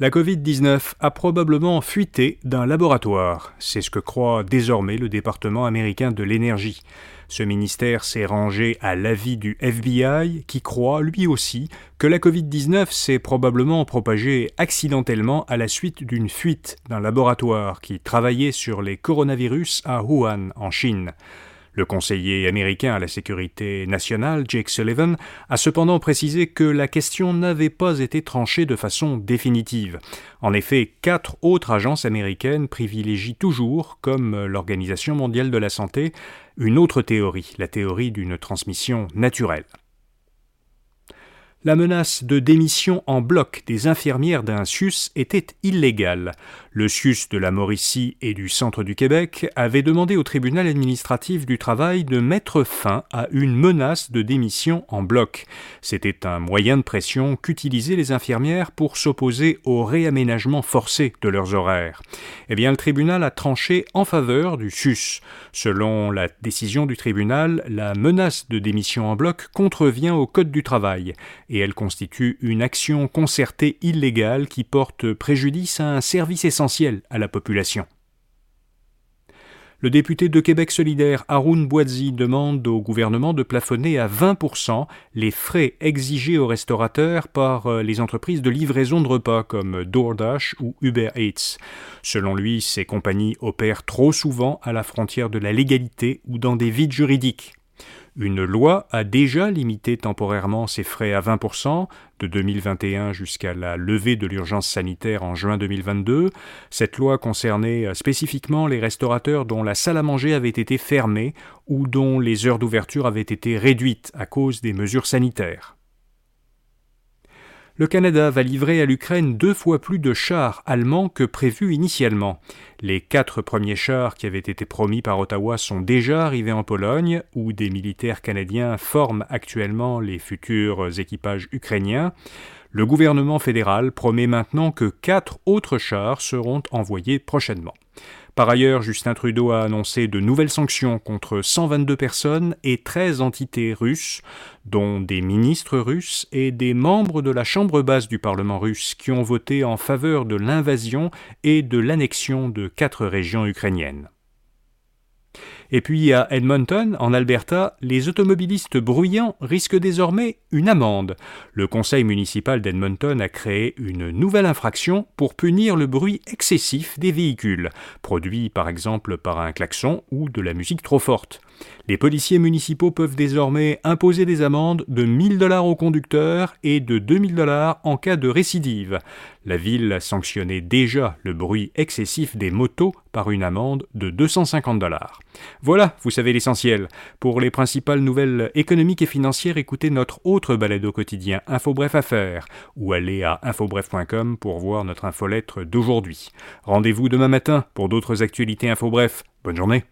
La Covid-19 a probablement fuité d'un laboratoire. C'est ce que croit désormais le département américain de l'énergie. Ce ministère s'est rangé à l'avis du FBI qui croit lui aussi que la Covid-19 s'est probablement propagée accidentellement à la suite d'une fuite d'un laboratoire qui travaillait sur les coronavirus à Wuhan en Chine. Le conseiller américain à la sécurité nationale, Jake Sullivan, a cependant précisé que la question n'avait pas été tranchée de façon définitive. En effet, quatre autres agences américaines privilégient toujours, comme l'Organisation mondiale de la santé, une autre théorie, la théorie d'une transmission naturelle. La menace de démission en bloc des infirmières d'un SUS était illégale. Le SUS de la Mauricie et du centre du Québec avait demandé au tribunal administratif du travail de mettre fin à une menace de démission en bloc. C'était un moyen de pression qu'utilisaient les infirmières pour s'opposer au réaménagement forcé de leurs horaires. Eh bien, le tribunal a tranché en faveur du SUS. Selon la décision du tribunal, la menace de démission en bloc contrevient au Code du travail et elle constitue une action concertée illégale qui porte préjudice à un service essentiel à la population. Le député de Québec solidaire Haroun Bouazi demande au gouvernement de plafonner à 20% les frais exigés aux restaurateurs par euh, les entreprises de livraison de repas comme DoorDash ou Uber Eats. Selon lui, ces compagnies opèrent trop souvent à la frontière de la légalité ou dans des vides juridiques. Une loi a déjà limité temporairement ces frais à 20% de 2021 jusqu'à la levée de l'urgence sanitaire en juin 2022. Cette loi concernait euh, spécifiquement les restaurateurs dont la salle à manger avait été fermée ou dont les heures d'ouverture avaient été réduites à cause des mesures sanitaires le Canada va livrer à l'Ukraine deux fois plus de chars allemands que prévu initialement. Les quatre premiers chars qui avaient été promis par Ottawa sont déjà arrivés en Pologne, où des militaires canadiens forment actuellement les futurs équipages ukrainiens. Le gouvernement fédéral promet maintenant que quatre autres chars seront envoyés prochainement. Par ailleurs, Justin Trudeau a annoncé de nouvelles sanctions contre 122 personnes et 13 entités russes, dont des ministres russes et des membres de la Chambre basse du Parlement russe qui ont voté en faveur de l'invasion et de l'annexion de quatre régions ukrainiennes. Et puis à Edmonton, en Alberta, les automobilistes bruyants risquent désormais une amende. Le conseil municipal d'Edmonton a créé une nouvelle infraction pour punir le bruit excessif des véhicules, produit par exemple par un klaxon ou de la musique trop forte. Les policiers municipaux peuvent désormais imposer des amendes de 1000 dollars aux conducteurs et de 2000 dollars en cas de récidive. La ville sanctionnait déjà le bruit excessif des motos par une amende de 250 dollars. Voilà, vous savez l'essentiel. Pour les principales nouvelles économiques et financières, écoutez notre autre balado quotidien InfoBref Affaires ou allez à infobref.com pour voir notre infolettre d'aujourd'hui. Rendez-vous demain matin pour d'autres actualités InfoBref. Bonne journée.